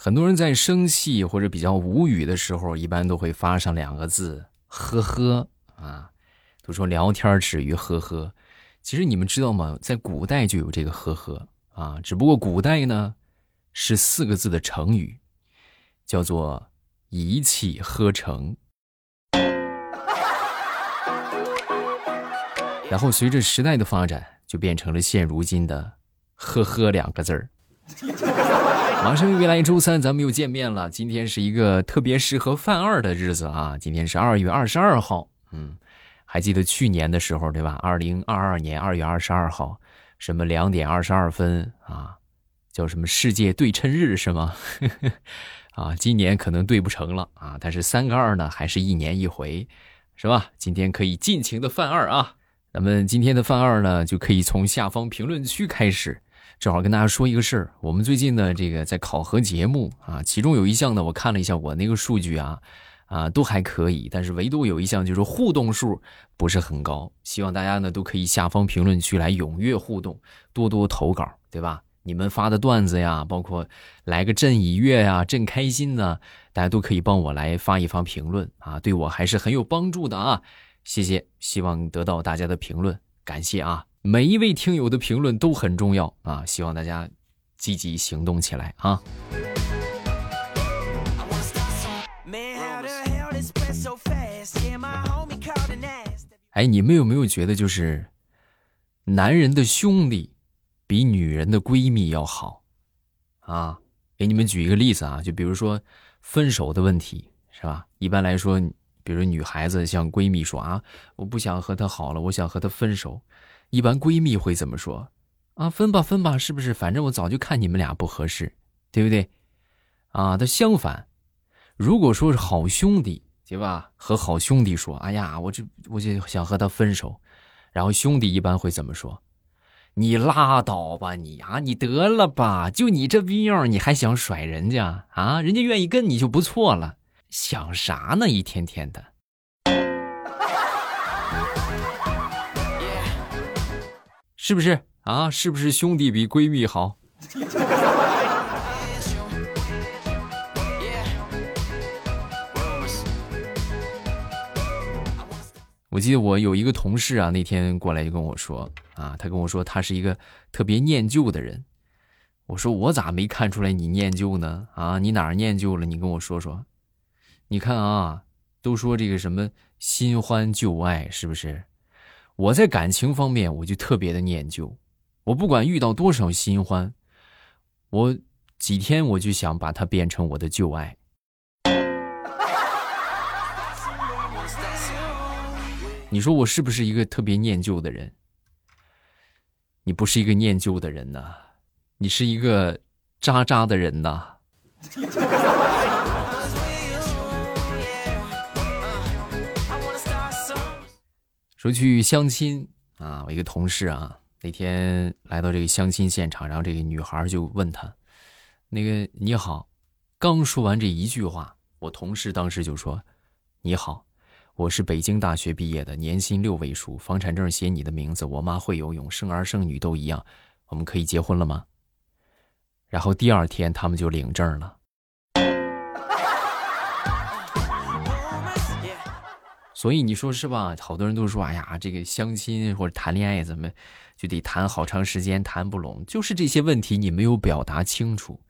很多人在生气或者比较无语的时候，一般都会发上两个字“呵呵”啊。都说聊天止于呵呵，其实你们知道吗？在古代就有这个“呵呵”啊，只不过古代呢是四个字的成语，叫做“一气呵成”。然后随着时代的发展，就变成了现如今的“呵呵”两个字儿。马上又来周三，咱们又见面了。今天是一个特别适合犯二的日子啊！今天是二月二十二号。嗯，还记得去年的时候对吧？二零二二年二月二十二号，什么两点二十二分啊？叫什么世界对称日是吗？啊，今年可能对不成了啊！但是三个二呢，还是一年一回，是吧？今天可以尽情的犯二啊！咱们今天的犯二呢，就可以从下方评论区开始。正好跟大家说一个事儿，我们最近呢，这个在考核节目啊，其中有一项呢，我看了一下我那个数据啊，啊都还可以，但是唯独有一项就是互动数不是很高。希望大家呢都可以下方评论区来踊跃互动，多多投稿，对吧？你们发的段子呀，包括来个朕已阅呀，朕开心呢，大家都可以帮我来发一发评论啊，对我还是很有帮助的啊，谢谢，希望得到大家的评论，感谢啊。每一位听友的评论都很重要啊！希望大家积极行动起来啊！哎，你们有没有觉得，就是男人的兄弟比女人的闺蜜要好啊？给你们举一个例子啊，就比如说分手的问题，是吧？一般来说，比如女孩子向闺蜜说啊，我不想和他好了，我想和他分手。一般闺蜜会怎么说？啊，分吧，分吧，是不是？反正我早就看你们俩不合适，对不对？啊，但相反，如果说是好兄弟，对吧？和好兄弟说，哎呀，我这我就想和他分手，然后兄弟一般会怎么说？你拉倒吧，你啊，你得了吧，就你这逼样，你还想甩人家啊？人家愿意跟你就不错了，想啥呢？一天天的。是不是啊？是不是兄弟比闺蜜好？我记得我有一个同事啊，那天过来就跟我说啊，他跟我说他是一个特别念旧的人。我说我咋没看出来你念旧呢？啊，你哪儿念旧了？你跟我说说。你看啊，都说这个什么新欢旧爱，是不是？我在感情方面，我就特别的念旧。我不管遇到多少新欢，我几天我就想把它变成我的旧爱。你说我是不是一个特别念旧的人？你不是一个念旧的人呐，你是一个渣渣的人呐。说去相亲啊，我一个同事啊，那天来到这个相亲现场，然后这个女孩就问他：“那个你好。”刚说完这一句话，我同事当时就说：“你好，我是北京大学毕业的，年薪六位数，房产证写你的名字，我妈会游泳，生儿生女都一样，我们可以结婚了吗？”然后第二天他们就领证了。所以你说是吧？好多人都说，哎呀，这个相亲或者谈恋爱怎么就得谈好长时间，谈不拢，就是这些问题你没有表达清楚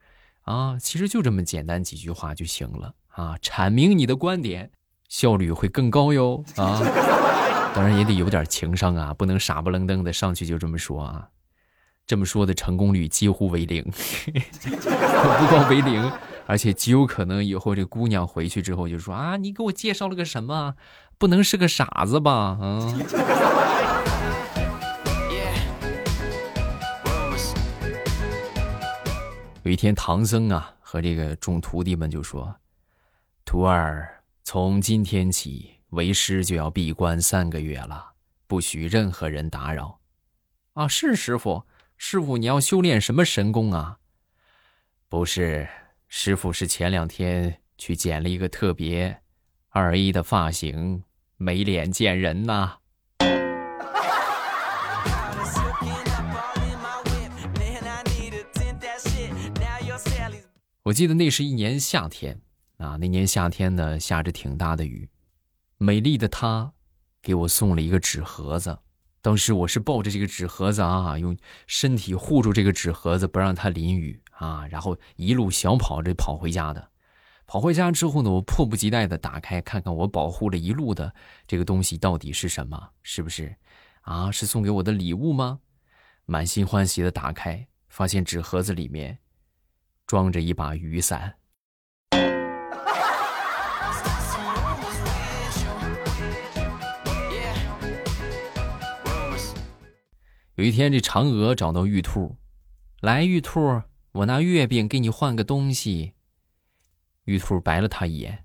啊。其实就这么简单几句话就行了啊，阐明你的观点，效率会更高哟啊。当然也得有点情商啊，不能傻不愣登的上去就这么说啊。这么说的成功率几乎为零，不光为零，而且极有可能以后这姑娘回去之后就说啊，你给我介绍了个什么？不能是个傻子吧？嗯！有一天，唐僧啊和这个众徒弟们就说：“徒儿，从今天起，为师就要闭关三个月了，不许任何人打扰。”啊，是师傅，师傅，你要修炼什么神功啊？不是，师傅是前两天去剪了一个特别二 A 的发型。没脸见人呐！我记得那是一年夏天啊，那年夏天呢下着挺大的雨，美丽的她给我送了一个纸盒子。当时我是抱着这个纸盒子啊，用身体护住这个纸盒子，不让它淋雨啊，然后一路小跑着跑回家的。跑回家之后呢，我迫不及待的打开看看我保护了一路的这个东西到底是什么？是不是啊？是送给我的礼物吗？满心欢喜的打开，发现纸盒子里面装着一把雨伞。有一天，这嫦娥找到玉兔，来，玉兔，我拿月饼给你换个东西。玉兔白了他一眼，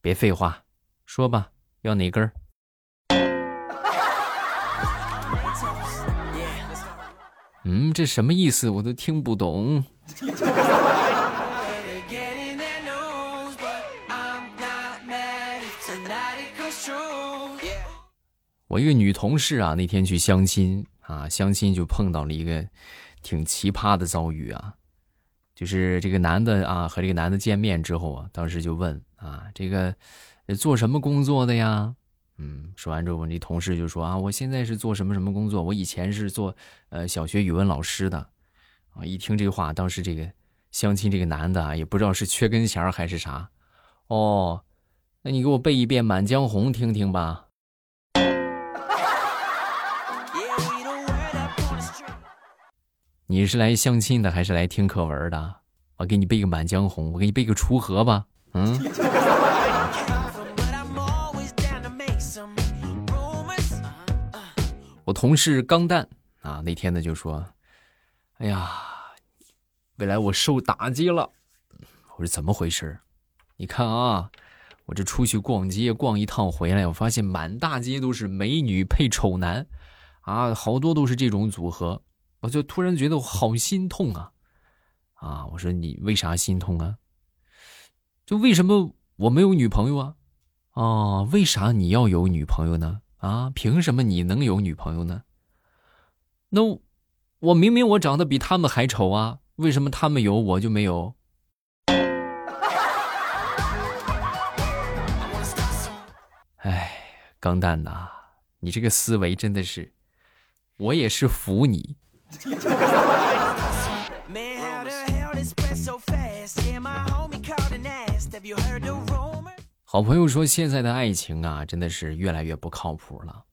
别废话，说吧，要哪根儿？嗯，这什么意思？我都听不懂。我一个女同事啊，那天去相亲。啊，相亲就碰到了一个挺奇葩的遭遇啊，就是这个男的啊和这个男的见面之后啊，当时就问啊，这个做什么工作的呀？嗯，说完之后，我那同事就说啊，我现在是做什么什么工作？我以前是做呃小学语文老师的。啊，一听这话，当时这个相亲这个男的啊，也不知道是缺根弦还是啥。哦，那你给我背一遍《满江红》听听吧。你是来相亲的还是来听课文的？我给你背个《满江红》，我给你背个《锄禾》吧。嗯。我同事钢蛋啊，那天呢就说：“哎呀，未来我受打击了。”我说：“怎么回事？你看啊，我这出去逛街逛一趟回来，我发现满大街都是美女配丑男，啊，好多都是这种组合。”我就突然觉得我好心痛啊，啊！我说你为啥心痛啊？就为什么我没有女朋友啊？啊，为啥你要有女朋友呢？啊，凭什么你能有女朋友呢？那我明明我长得比他们还丑啊，为什么他们有我就没有？哎，钢蛋呐，你这个思维真的是，我也是服你。好朋友说：“现在的爱情啊，真的是越来越不靠谱了。”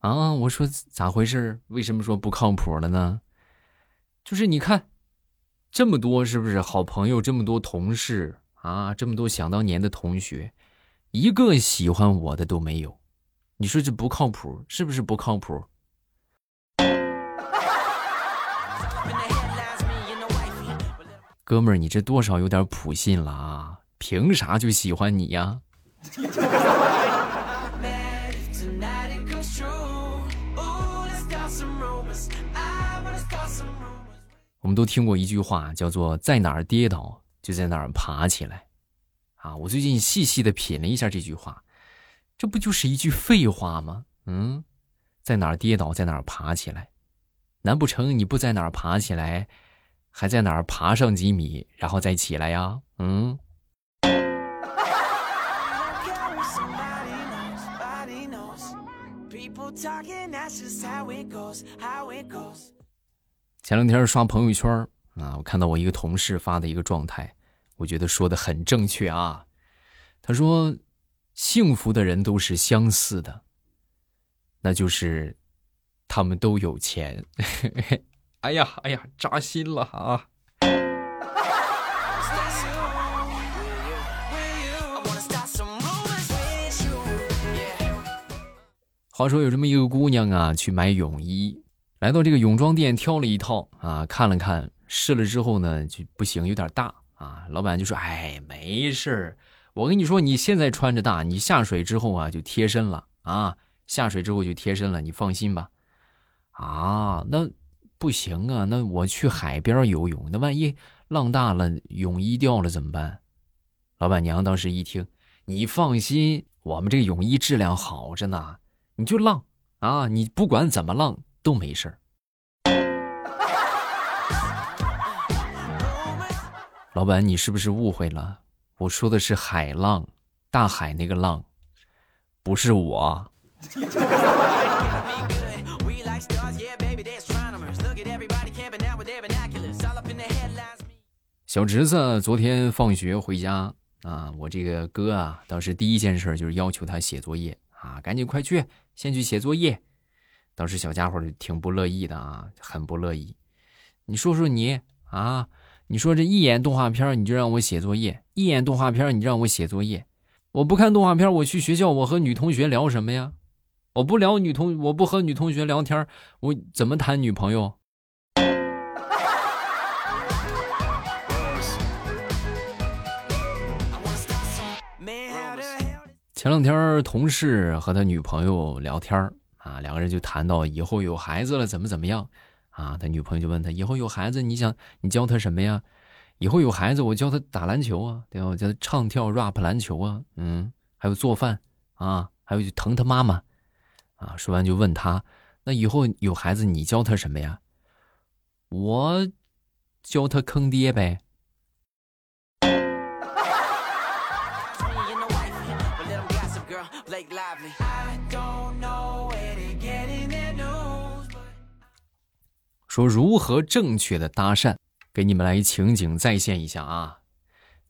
啊，我说咋回事？为什么说不靠谱了呢？就是你看，这么多是不是好朋友？这么多同事啊，这么多想当年的同学，一个喜欢我的都没有。你说这不靠谱，是不是不靠谱？哥们儿，你这多少有点普信了啊？凭啥就喜欢你呀？我们都听过一句话，叫做“在哪儿跌倒，就在哪儿爬起来”。啊，我最近细细的品了一下这句话，这不就是一句废话吗？嗯，在哪儿跌倒，在哪儿爬起来？难不成你不在哪儿爬起来？还在哪儿爬上几米，然后再起来呀？嗯。前两天刷朋友圈啊，我看到我一个同事发的一个状态，我觉得说的很正确啊。他说：“幸福的人都是相似的，那就是他们都有钱。”哎呀，哎呀，扎心了啊！话说有这么一个姑娘啊，去买泳衣，来到这个泳装店挑了一套啊，看了看，试了之后呢就不行，有点大啊。老板就说：“哎，没事，我跟你说，你现在穿着大，你下水之后啊就贴身了啊，下水之后就贴身了，你放心吧。”啊，那。不行啊，那我去海边游泳，那万一浪大了，泳衣掉了怎么办？老板娘当时一听，你放心，我们这个泳衣质量好着呢，你就浪啊，你不管怎么浪都没事儿。老板，你是不是误会了？我说的是海浪，大海那个浪，不是我。小侄子昨天放学回家啊，我这个哥啊，当时第一件事就是要求他写作业啊，赶紧快去，先去写作业。当时小家伙就挺不乐意的啊，很不乐意。你说说你啊，你说这一眼动画片你就让我写作业，一眼动画片你让我写作业，我不看动画片，我去学校我和女同学聊什么呀？我不聊女同，我不和女同学聊天，我怎么谈女朋友？前两天同事和他女朋友聊天啊，两个人就谈到以后有孩子了怎么怎么样啊？他女朋友就问他以后有孩子你想你教他什么呀？以后有孩子我教他打篮球啊，对吧？我教他唱跳 rap 篮球啊，嗯，还有做饭啊，还有就疼他妈妈。啊，说完就问他：“那以后有孩子，你教他什么呀？”我教他坑爹呗。说如何正确的搭讪，给你们来一情景再现一下啊。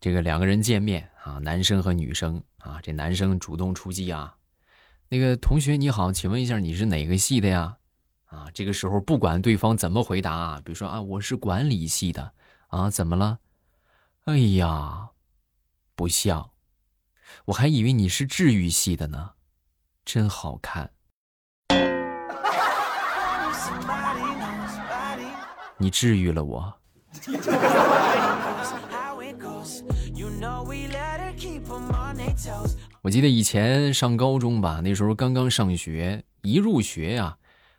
这个两个人见面啊，男生和女生啊，这男生主动出击啊。那个同学你好，请问一下你是哪个系的呀？啊，这个时候不管对方怎么回答啊，比如说啊我是管理系的啊，怎么了？哎呀，不像，我还以为你是治愈系的呢，真好看。你治愈了我。我记得以前上高中吧，那时候刚刚上学，一入学呀，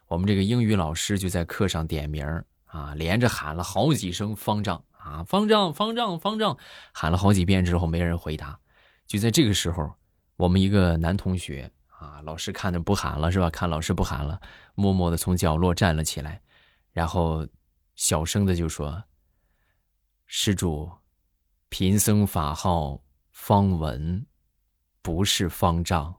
我们这个英语老师就在课上点名啊，连着喊了好几声“方丈”啊，“方丈，方丈，方丈”，喊了好几遍之后，没人回答。就在这个时候，我们一个男同学啊，老师看着不喊了是吧？看老师不喊了，默默的从角落站了起来，然后小声的就说：“施主，贫僧法号方文。”不是方丈。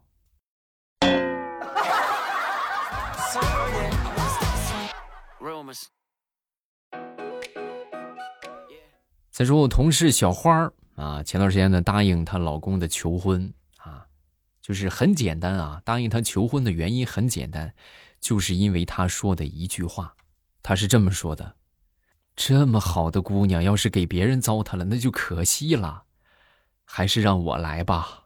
再说我同事小花啊，前段时间呢答应她老公的求婚啊，就是很简单啊，答应他求婚的原因很简单，就是因为他说的一句话，他是这么说的：这么好的姑娘，要是给别人糟蹋了，那就可惜了，还是让我来吧。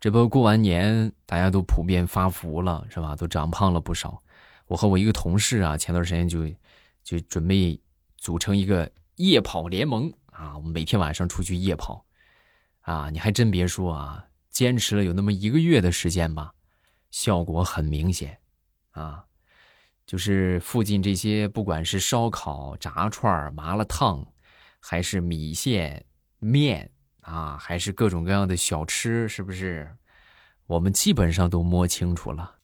这不过完年，大家都普遍发福了，是吧？都长胖了不少。我和我一个同事啊，前段时间就就准备组成一个夜跑联盟啊，我们每天晚上出去夜跑啊。你还真别说啊，坚持了有那么一个月的时间吧，效果很明显啊。就是附近这些，不管是烧烤、炸串、麻辣烫，还是米线、面。啊，还是各种各样的小吃，是不是？我们基本上都摸清楚了，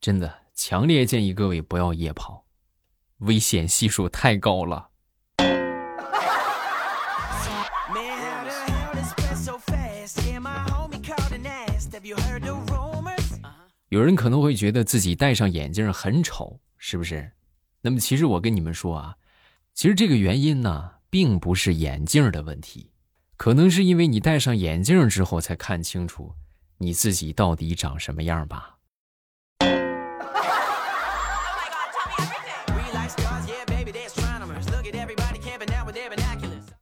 真的，强烈建议各位不要夜跑，危险系数太高了。有人可能会觉得自己戴上眼镜很丑，是不是？那么其实我跟你们说啊，其实这个原因呢，并不是眼镜的问题。可能是因为你戴上眼镜之后才看清楚你自己到底长什么样吧。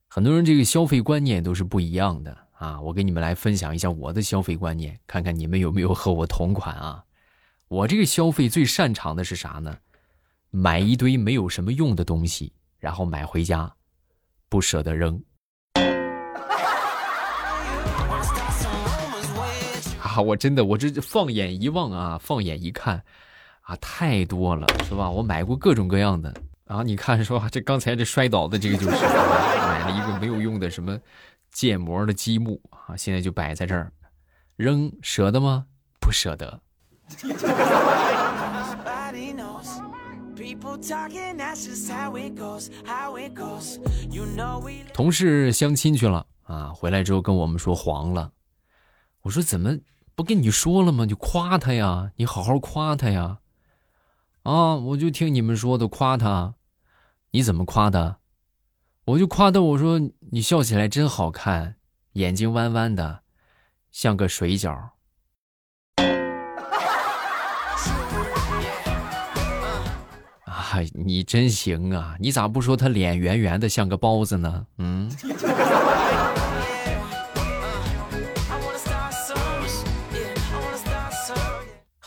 很多人这个消费观念都是不一样的啊！我给你们来分享一下我的消费观念，看看你们有没有和我同款啊？我这个消费最擅长的是啥呢？买一堆没有什么用的东西，然后买回家，不舍得扔。我真的，我这放眼一望啊，放眼一看，啊，太多了，是吧？我买过各种各样的啊，你看，是吧？这刚才这摔倒的这个就是买了一个没有用的什么建模的积木啊，现在就摆在这儿，扔舍得吗？不舍得。同事相亲去了啊，回来之后跟我们说黄了。我说怎么不跟你说了吗？就夸他呀，你好好夸他呀。啊，我就听你们说的夸他，你怎么夸的？我就夸他，我说你笑起来真好看，眼睛弯弯的，像个水饺。啊，你真行啊！你咋不说他脸圆圆的像个包子呢？嗯。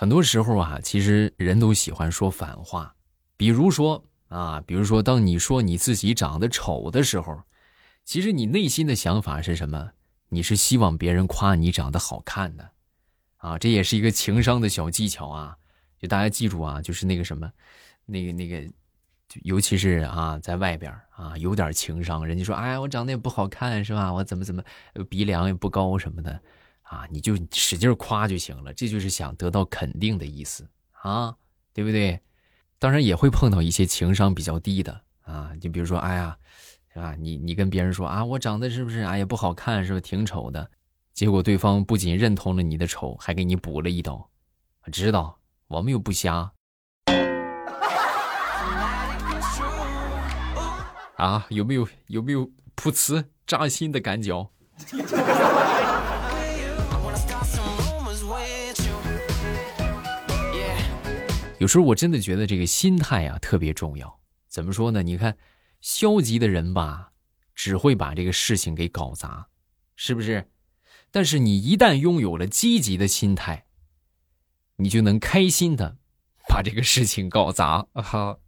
很多时候啊，其实人都喜欢说反话，比如说啊，比如说当你说你自己长得丑的时候，其实你内心的想法是什么？你是希望别人夸你长得好看的，啊，这也是一个情商的小技巧啊。就大家记住啊，就是那个什么，那个那个，尤其是啊，在外边啊，有点情商，人家说，哎呀，我长得也不好看，是吧？我怎么怎么，鼻梁也不高什么的。啊，你就使劲夸就行了，这就是想得到肯定的意思啊，对不对？当然也会碰到一些情商比较低的啊，就比如说，哎呀，是吧？你你跟别人说啊，我长得是不是哎呀不好看，是不是挺丑的？结果对方不仅认同了你的丑，还给你补了一刀。知道我们又不瞎啊？有没有有没有噗呲扎心的感觉？有时候我真的觉得这个心态啊特别重要。怎么说呢？你看，消极的人吧，只会把这个事情给搞砸，是不是？但是你一旦拥有了积极的心态，你就能开心的把这个事情搞砸。哈。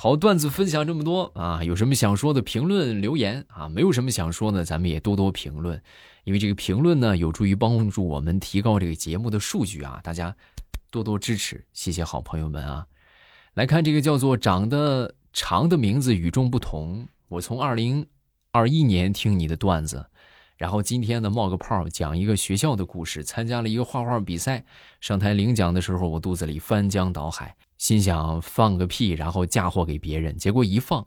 好，段子分享这么多啊，有什么想说的评论留言啊，没有什么想说呢，咱们也多多评论，因为这个评论呢，有助于帮助我们提高这个节目的数据啊，大家多多支持，谢谢好朋友们啊。来看这个叫做长得长的名字与众不同，我从二零二一年听你的段子，然后今天呢冒个泡讲一个学校的故事，参加了一个画画比赛，上台领奖的时候，我肚子里翻江倒海。心想放个屁，然后嫁祸给别人，结果一放，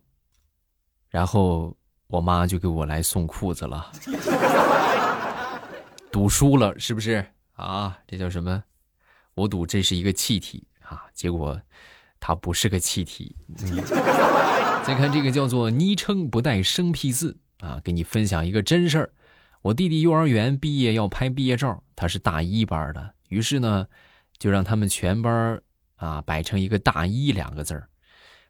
然后我妈就给我来送裤子了。赌输了是不是啊？这叫什么？我赌这是一个气体啊，结果它不是个气体。再看这个叫做昵称不带生僻字啊，给你分享一个真事儿。我弟弟幼儿园毕业要拍毕业照，他是大一班的，于是呢，就让他们全班。啊，摆成一个大一两个字儿，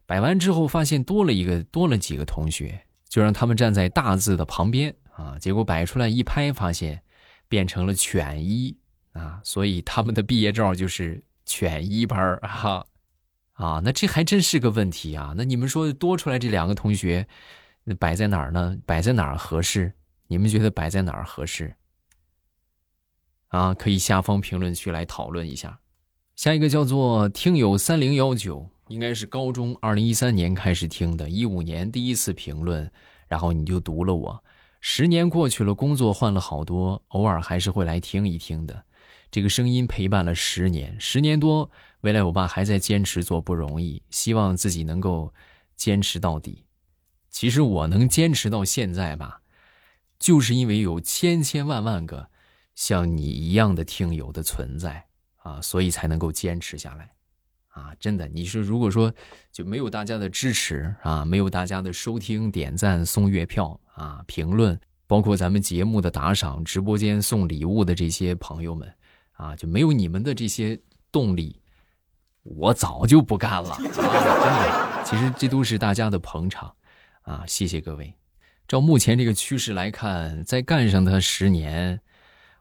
摆完之后发现多了一个，多了几个同学，就让他们站在大字的旁边啊。结果摆出来一拍，发现变成了犬一啊，所以他们的毕业照就是犬一班哈啊。那这还真是个问题啊。那你们说多出来这两个同学，摆在哪儿呢？摆在哪儿合适？你们觉得摆在哪儿合适？啊，可以下方评论区来讨论一下。下一个叫做听友三零幺九，应该是高中二零一三年开始听的，一五年第一次评论，然后你就读了我。十年过去了，工作换了好多，偶尔还是会来听一听的。这个声音陪伴了十年，十年多，未来我爸还在坚持做，不容易，希望自己能够坚持到底。其实我能坚持到现在吧，就是因为有千千万万个像你一样的听友的存在。啊，所以才能够坚持下来，啊，真的，你说如果说就没有大家的支持啊，没有大家的收听、点赞、送月票啊、评论，包括咱们节目的打赏、直播间送礼物的这些朋友们啊，就没有你们的这些动力，我早就不干了！真的，其实这都是大家的捧场啊，谢谢各位。照目前这个趋势来看，再干上它十年，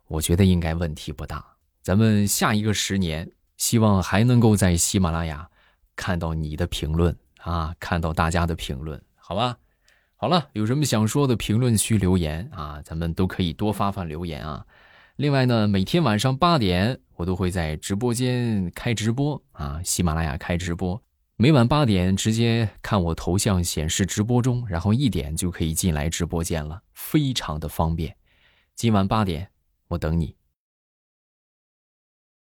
我觉得应该问题不大。咱们下一个十年，希望还能够在喜马拉雅看到你的评论啊，看到大家的评论，好吧？好了，有什么想说的，评论区留言啊，咱们都可以多发发留言啊。另外呢，每天晚上八点，我都会在直播间开直播啊，喜马拉雅开直播。每晚八点直接看我头像显示直播中，然后一点就可以进来直播间了，非常的方便。今晚八点，我等你。